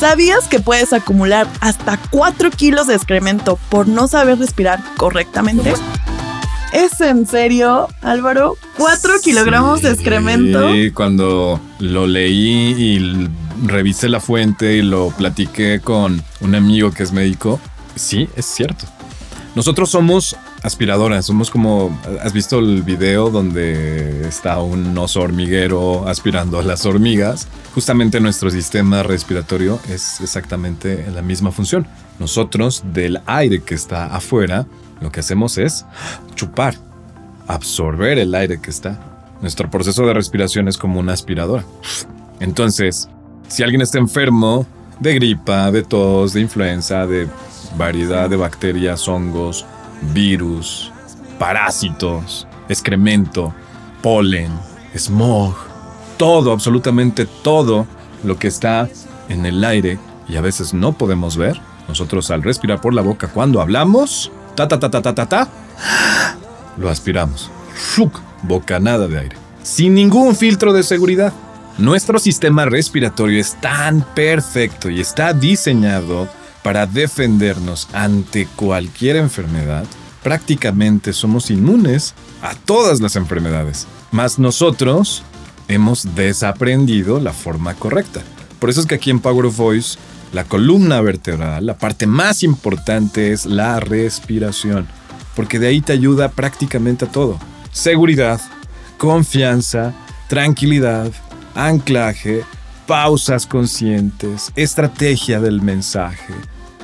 ¿Sabías que puedes acumular hasta 4 kilos de excremento por no saber respirar correctamente? ¿Es en serio, Álvaro? ¿4 kilogramos de excremento? Sí, cuando lo leí y revisé la fuente y lo platiqué con un amigo que es médico, sí, es cierto. Nosotros somos aspiradoras, somos como, ¿has visto el video donde está un oso hormiguero aspirando a las hormigas? Justamente nuestro sistema respiratorio es exactamente la misma función. Nosotros del aire que está afuera, lo que hacemos es chupar, absorber el aire que está. Nuestro proceso de respiración es como una aspiradora. Entonces, si alguien está enfermo de gripa, de tos, de influenza, de variedad de bacterias, hongos, virus, parásitos, excremento, polen, smog, todo, absolutamente todo lo que está en el aire y a veces no podemos ver. Nosotros al respirar por la boca cuando hablamos, ta ta ta ta ta ta, ta lo aspiramos. Shuk, bocanada de aire. Sin ningún filtro de seguridad. Nuestro sistema respiratorio es tan perfecto y está diseñado para defendernos ante cualquier enfermedad, prácticamente somos inmunes a todas las enfermedades. Mas nosotros hemos desaprendido la forma correcta. Por eso es que aquí en Power of Voice, la columna vertebral, la parte más importante es la respiración, porque de ahí te ayuda prácticamente a todo. Seguridad, confianza, tranquilidad, anclaje, pausas conscientes, estrategia del mensaje,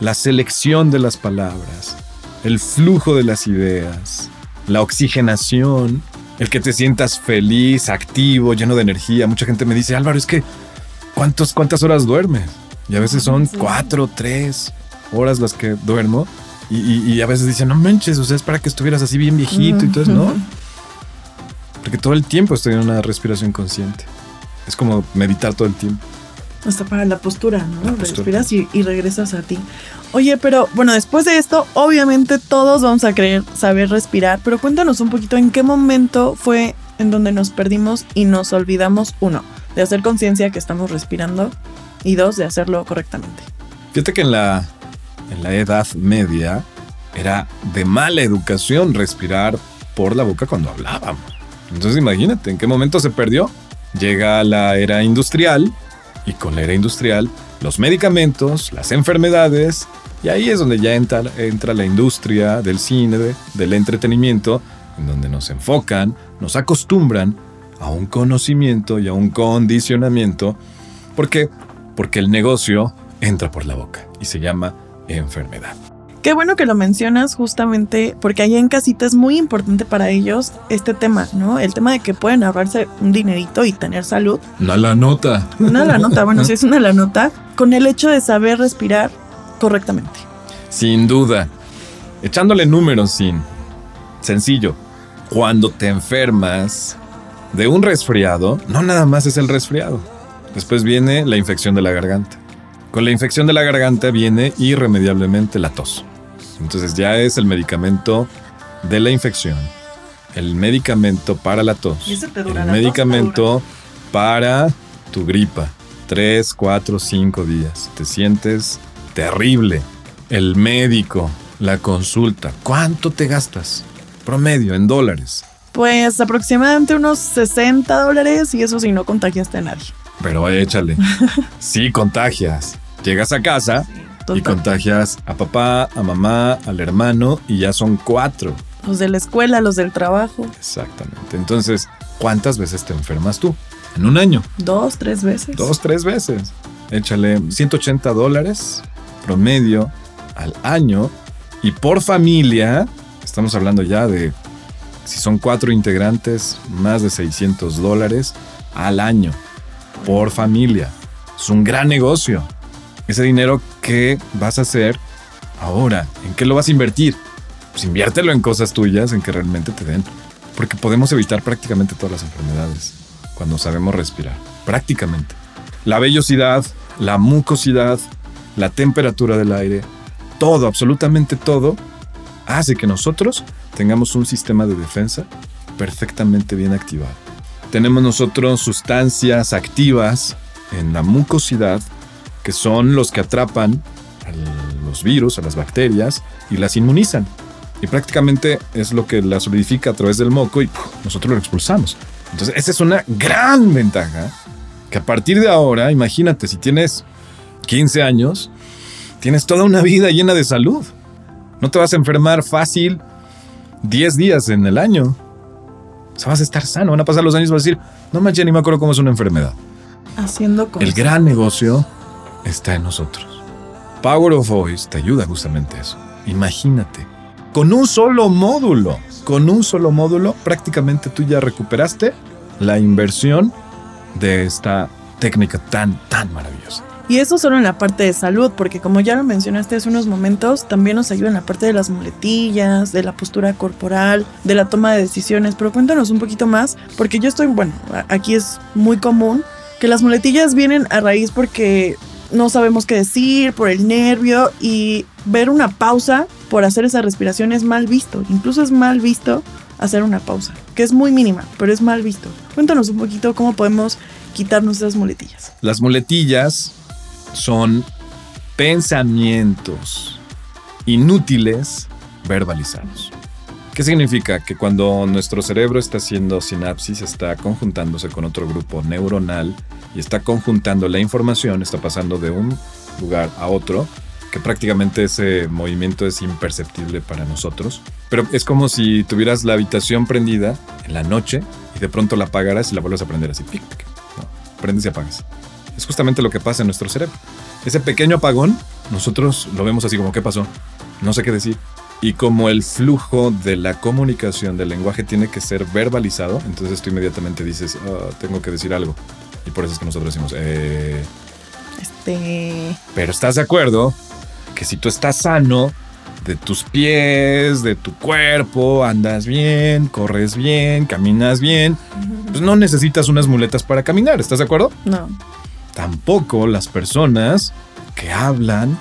la selección de las palabras, el flujo de las ideas, la oxigenación, el que te sientas feliz, activo, lleno de energía. Mucha gente me dice, Álvaro, es que ¿cuántos, ¿cuántas horas duermes? Y a veces son cuatro, tres horas las que duermo. Y, a veces dicen, no manches, o sea, es para que estuvieras así bien viejito y todo eso, ¿no? Porque todo el tiempo estoy en una respiración consciente. Es como meditar todo el tiempo. Hasta para la postura, ¿no? Respiras y, regresas a ti. Oye, pero bueno, después de esto, obviamente todos vamos a querer saber respirar, pero cuéntanos un poquito en qué momento fue en donde nos perdimos y nos olvidamos, uno, de hacer conciencia que estamos respirando y dos, de hacerlo correctamente. Fíjate que en la, en la Edad Media era de mala educación respirar por la boca cuando hablábamos. Entonces imagínate, ¿en qué momento se perdió? Llega la era industrial y con la era industrial los medicamentos, las enfermedades, y ahí es donde ya entra, entra la industria del cine, del entretenimiento, en donde nos enfocan, nos acostumbran a un conocimiento y a un condicionamiento. ¿Por qué? Porque el negocio entra por la boca y se llama enfermedad. Qué bueno que lo mencionas justamente porque allá en casita es muy importante para ellos este tema, ¿no? El tema de que pueden ahorrarse un dinerito y tener salud. Una la nota. Una la nota, bueno, sí es una la nota, con el hecho de saber respirar correctamente. Sin duda. Echándole números sin. Sencillo. Cuando te enfermas de un resfriado, no nada más es el resfriado. Después viene la infección de la garganta. Con la infección de la garganta viene irremediablemente la tos. Entonces ya es el medicamento de la infección, el medicamento para la tos, el medicamento para tu gripa. Tres, cuatro, cinco días. Te sientes terrible. El médico, la consulta. ¿Cuánto te gastas? Promedio en dólares. Pues aproximadamente unos 60 dólares y eso si no contagiaste a nadie. Pero échale. sí contagias. Llegas a casa y contagias a papá, a mamá, al hermano y ya son cuatro. Los de la escuela, los del trabajo. Exactamente. Entonces, ¿cuántas veces te enfermas tú? En un año. Dos, tres veces. Dos, tres veces. Échale 180 dólares promedio al año y por familia, estamos hablando ya de, si son cuatro integrantes, más de 600 dólares al año por familia. Es un gran negocio ese dinero, ¿qué vas a hacer ahora? ¿En qué lo vas a invertir? Pues inviértelo en cosas tuyas, en que realmente te den. Porque podemos evitar prácticamente todas las enfermedades cuando sabemos respirar. Prácticamente. La vellosidad, la mucosidad, la temperatura del aire, todo, absolutamente todo, hace que nosotros tengamos un sistema de defensa perfectamente bien activado. Tenemos nosotros sustancias activas en la mucosidad que son los que atrapan a los virus, a las bacterias y las inmunizan. Y prácticamente es lo que la solidifica a través del moco y nosotros lo expulsamos. Entonces, esa es una gran ventaja que a partir de ahora, imagínate, si tienes 15 años, tienes toda una vida llena de salud. No te vas a enfermar fácil 10 días en el año. O sea, vas a estar sano. Van a pasar los años y vas a decir, no manches, ni me acuerdo cómo es una enfermedad. Haciendo cosas. El gran negocio está en nosotros. Power of Voice te ayuda justamente a eso. Imagínate, con un solo módulo, con un solo módulo, prácticamente tú ya recuperaste la inversión de esta técnica tan, tan maravillosa. Y eso solo en la parte de salud, porque como ya lo mencionaste hace unos momentos, también nos ayuda en la parte de las muletillas, de la postura corporal, de la toma de decisiones. Pero cuéntanos un poquito más, porque yo estoy, bueno, aquí es muy común que las muletillas vienen a raíz porque no sabemos qué decir, por el nervio y ver una pausa por hacer esa respiración es mal visto. Incluso es mal visto hacer una pausa, que es muy mínima, pero es mal visto. Cuéntanos un poquito cómo podemos quitarnos esas muletillas. Las muletillas son pensamientos inútiles verbalizados. ¿Qué significa? Que cuando nuestro cerebro está haciendo sinapsis, está conjuntándose con otro grupo neuronal y está conjuntando la información, está pasando de un lugar a otro, que prácticamente ese movimiento es imperceptible para nosotros. Pero es como si tuvieras la habitación prendida en la noche y de pronto la apagaras y la vuelves a prender así. Pic, pic. prendes y apagas. Es justamente lo que pasa en nuestro cerebro. Ese pequeño apagón, nosotros lo vemos así como, ¿qué pasó? No sé qué decir. Y como el flujo de la comunicación del lenguaje tiene que ser verbalizado, entonces tú inmediatamente dices, ah, tengo que decir algo. Y por eso es que nosotros decimos, eh... Este... Pero estás de acuerdo que si tú estás sano de tus pies, de tu cuerpo, andas bien, corres bien, caminas bien, pues no necesitas unas muletas para caminar, ¿estás de acuerdo? No. Tampoco las personas que hablan,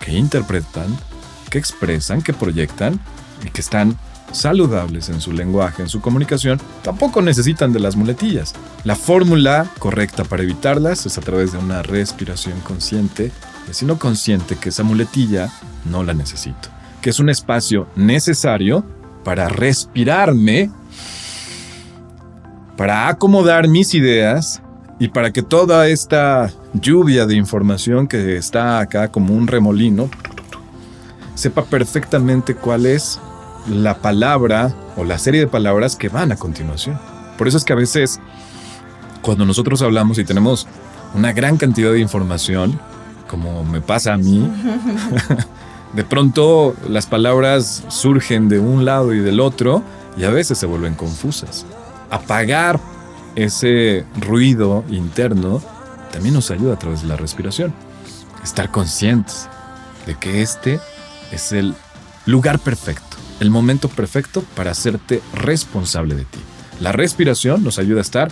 que interpretan, que expresan, que proyectan y que están saludables en su lenguaje, en su comunicación, tampoco necesitan de las muletillas. La fórmula correcta para evitarlas es a través de una respiración consciente, sino consciente que esa muletilla no la necesito, que es un espacio necesario para respirarme, para acomodar mis ideas y para que toda esta lluvia de información que está acá como un remolino sepa perfectamente cuál es la palabra o la serie de palabras que van a continuación. Por eso es que a veces cuando nosotros hablamos y tenemos una gran cantidad de información, como me pasa a mí, de pronto las palabras surgen de un lado y del otro y a veces se vuelven confusas. Apagar ese ruido interno también nos ayuda a través de la respiración. Estar conscientes de que este es el lugar perfecto, el momento perfecto para hacerte responsable de ti. La respiración nos ayuda a estar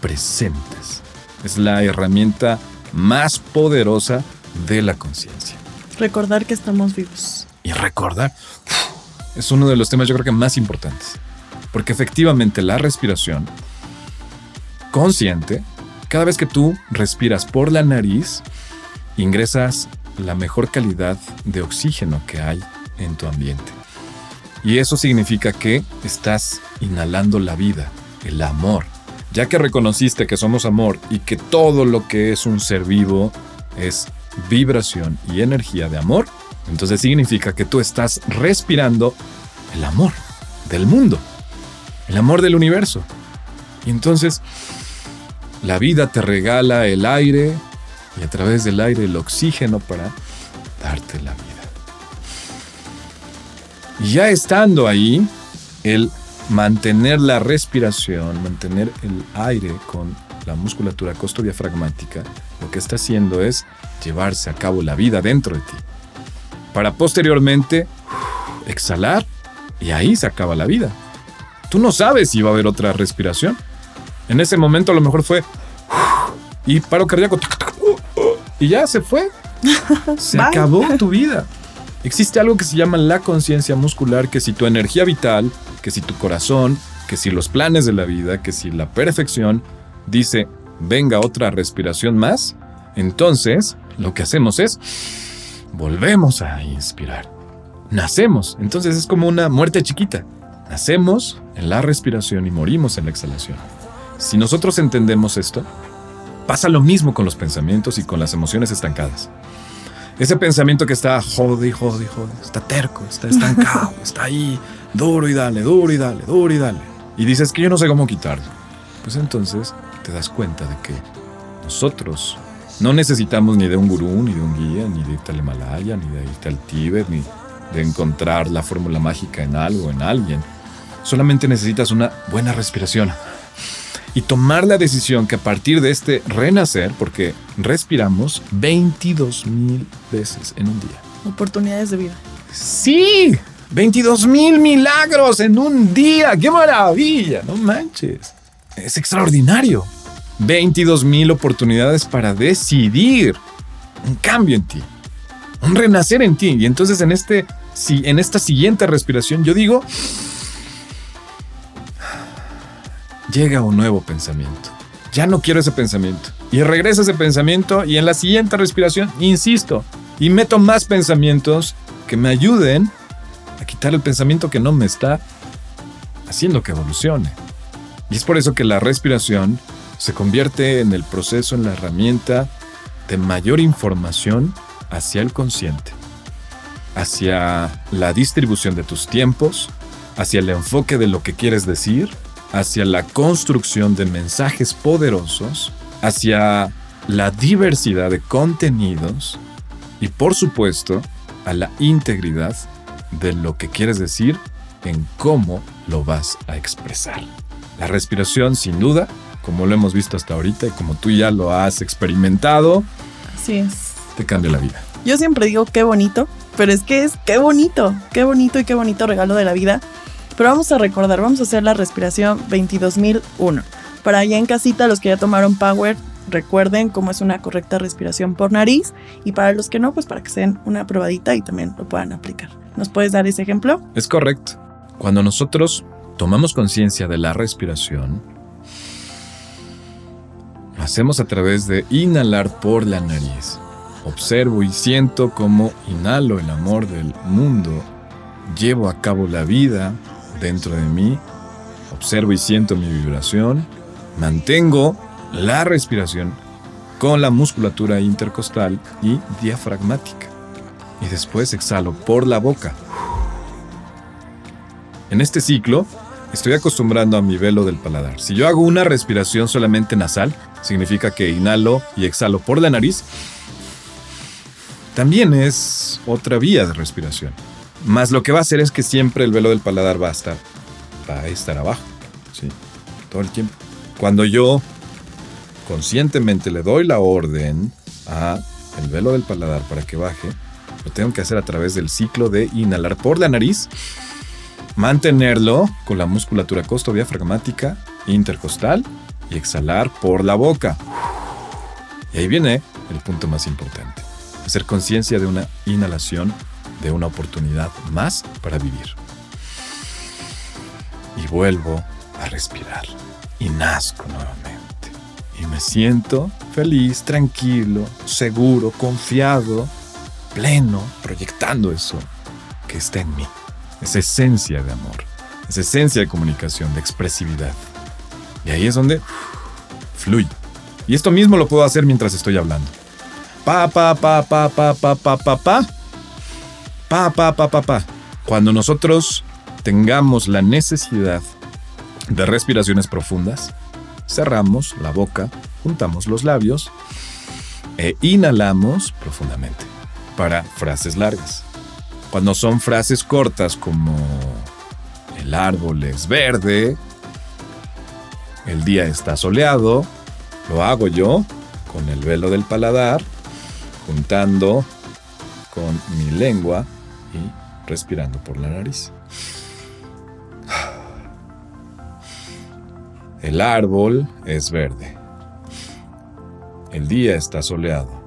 presentes. Es la herramienta más poderosa de la conciencia. Recordar que estamos vivos. Y recordar es uno de los temas yo creo que más importantes. Porque efectivamente la respiración consciente, cada vez que tú respiras por la nariz, ingresas la mejor calidad de oxígeno que hay en tu ambiente. Y eso significa que estás inhalando la vida, el amor. Ya que reconociste que somos amor y que todo lo que es un ser vivo es vibración y energía de amor, entonces significa que tú estás respirando el amor del mundo, el amor del universo. Y entonces la vida te regala el aire y a través del aire el oxígeno para darte la vida. Y ya estando ahí, el mantener la respiración, mantener el aire con la musculatura costodiafragmática, lo que está haciendo es llevarse a cabo la vida dentro de ti. Para posteriormente exhalar y ahí se acaba la vida. Tú no sabes si va a haber otra respiración. En ese momento a lo mejor fue y paro cardíaco y ya se fue. Se acabó tu vida. Existe algo que se llama la conciencia muscular, que si tu energía vital, que si tu corazón, que si los planes de la vida, que si la perfección dice, venga otra respiración más, entonces lo que hacemos es volvemos a inspirar. Nacemos, entonces es como una muerte chiquita. Nacemos en la respiración y morimos en la exhalación. Si nosotros entendemos esto, pasa lo mismo con los pensamientos y con las emociones estancadas. Ese pensamiento que está jode y jode y jode, está terco, está estancado, está ahí, duro y dale, duro y dale, duro y dale. Y dices que yo no sé cómo quitarlo. Pues entonces te das cuenta de que nosotros no necesitamos ni de un gurú, ni de un guía, ni de irte al Himalaya, ni de irte al Tíbet, ni de encontrar la fórmula mágica en algo, en alguien. Solamente necesitas una buena respiración y tomar la decisión que a partir de este renacer, porque respiramos 22 mil veces en un día. Oportunidades de vida. Sí, 22 mil milagros en un día. ¡Qué maravilla! No manches. Es extraordinario. 22 mil oportunidades para decidir un cambio en ti, un renacer en ti. Y entonces en, este, en esta siguiente respiración yo digo, llega un nuevo pensamiento. Ya no quiero ese pensamiento. Y regresa ese pensamiento y en la siguiente respiración, insisto, y meto más pensamientos que me ayuden a quitar el pensamiento que no me está haciendo que evolucione. Y es por eso que la respiración se convierte en el proceso, en la herramienta de mayor información hacia el consciente, hacia la distribución de tus tiempos, hacia el enfoque de lo que quieres decir hacia la construcción de mensajes poderosos, hacia la diversidad de contenidos y por supuesto a la integridad de lo que quieres decir en cómo lo vas a expresar. La respiración, sin duda, como lo hemos visto hasta ahorita y como tú ya lo has experimentado, Así es. te cambia la vida. Yo siempre digo qué bonito, pero es que es qué bonito, qué bonito y qué bonito regalo de la vida pero vamos a recordar, vamos a hacer la respiración 22001. Para allá en casita, los que ya tomaron Power, recuerden cómo es una correcta respiración por nariz. Y para los que no, pues para que se den una probadita y también lo puedan aplicar. ¿Nos puedes dar ese ejemplo? Es correcto. Cuando nosotros tomamos conciencia de la respiración, lo hacemos a través de inhalar por la nariz. Observo y siento cómo inhalo el amor del mundo, llevo a cabo la vida, dentro de mí, observo y siento mi vibración, mantengo la respiración con la musculatura intercostal y diafragmática. Y después exhalo por la boca. En este ciclo, estoy acostumbrando a mi velo del paladar. Si yo hago una respiración solamente nasal, significa que inhalo y exhalo por la nariz, también es otra vía de respiración. Más lo que va a hacer es que siempre el velo del paladar va a estar, va a estar abajo, ¿sí? Todo el tiempo. Cuando yo conscientemente le doy la orden a el velo del paladar para que baje, lo tengo que hacer a través del ciclo de inhalar por la nariz, mantenerlo con la musculatura costo-diafragmática intercostal y exhalar por la boca. Y ahí viene el punto más importante. Hacer conciencia de una inhalación de una oportunidad más para vivir. Y vuelvo a respirar y nazco nuevamente. Y me siento feliz, tranquilo, seguro, confiado, pleno, proyectando eso que está en mí. Esa esencia de amor, esa esencia de comunicación, de expresividad. Y ahí es donde fluye. Y esto mismo lo puedo hacer mientras estoy hablando. Pa, pa, pa, pa, pa, pa, pa, pa, pa pa, pa, pa, pa, pa. Cuando nosotros tengamos la necesidad de respiraciones profundas, cerramos la boca, juntamos los labios e inhalamos profundamente para frases largas. Cuando son frases cortas como el árbol es verde, el día está soleado, lo hago yo con el velo del paladar, juntando con mi lengua y respirando por la nariz. El árbol es verde. El día está soleado.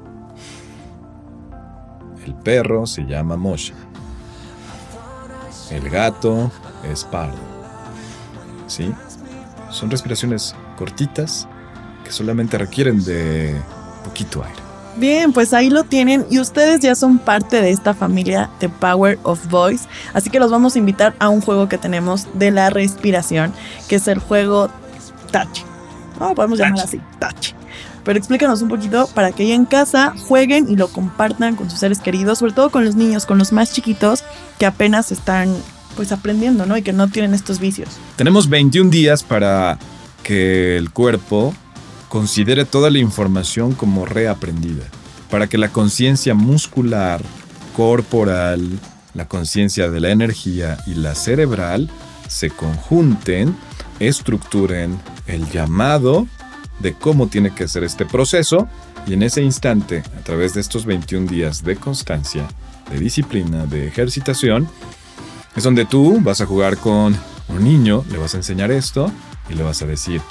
El perro se llama Moshe. El gato es pardo. ¿Sí? Son respiraciones cortitas que solamente requieren de poquito aire. Bien, pues ahí lo tienen y ustedes ya son parte de esta familia The Power of Voice, así que los vamos a invitar a un juego que tenemos de la respiración, que es el juego Touch. No, podemos llamar así, Touch. Pero explícanos un poquito para que ahí en casa jueguen y lo compartan con sus seres queridos, sobre todo con los niños, con los más chiquitos que apenas están pues aprendiendo, ¿no? Y que no tienen estos vicios. Tenemos 21 días para que el cuerpo considere toda la información como reaprendida, para que la conciencia muscular, corporal, la conciencia de la energía y la cerebral se conjunten, estructuren el llamado de cómo tiene que ser este proceso y en ese instante, a través de estos 21 días de constancia, de disciplina, de ejercitación, es donde tú vas a jugar con un niño, le vas a enseñar esto y le vas a decir,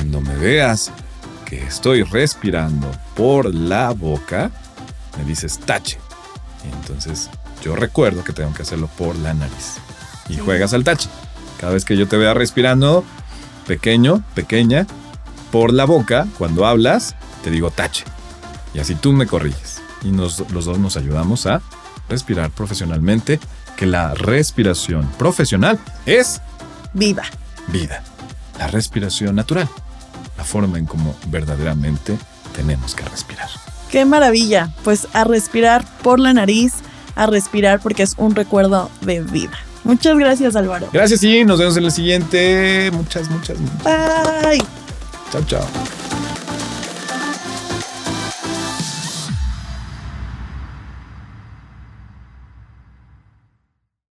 cuando me veas que estoy respirando por la boca, me dices tache. Y entonces yo recuerdo que tengo que hacerlo por la nariz. Y juegas al tache. Cada vez que yo te vea respirando pequeño, pequeña, por la boca, cuando hablas, te digo tache. Y así tú me corriges. Y nos, los dos nos ayudamos a respirar profesionalmente, que la respiración profesional es vida. Vida. La respiración natural. La forma en cómo verdaderamente tenemos que respirar. Qué maravilla. Pues a respirar por la nariz, a respirar porque es un recuerdo de vida. Muchas gracias, Álvaro. Gracias y nos vemos en el siguiente. Muchas, muchas. Bye. Chao, chao.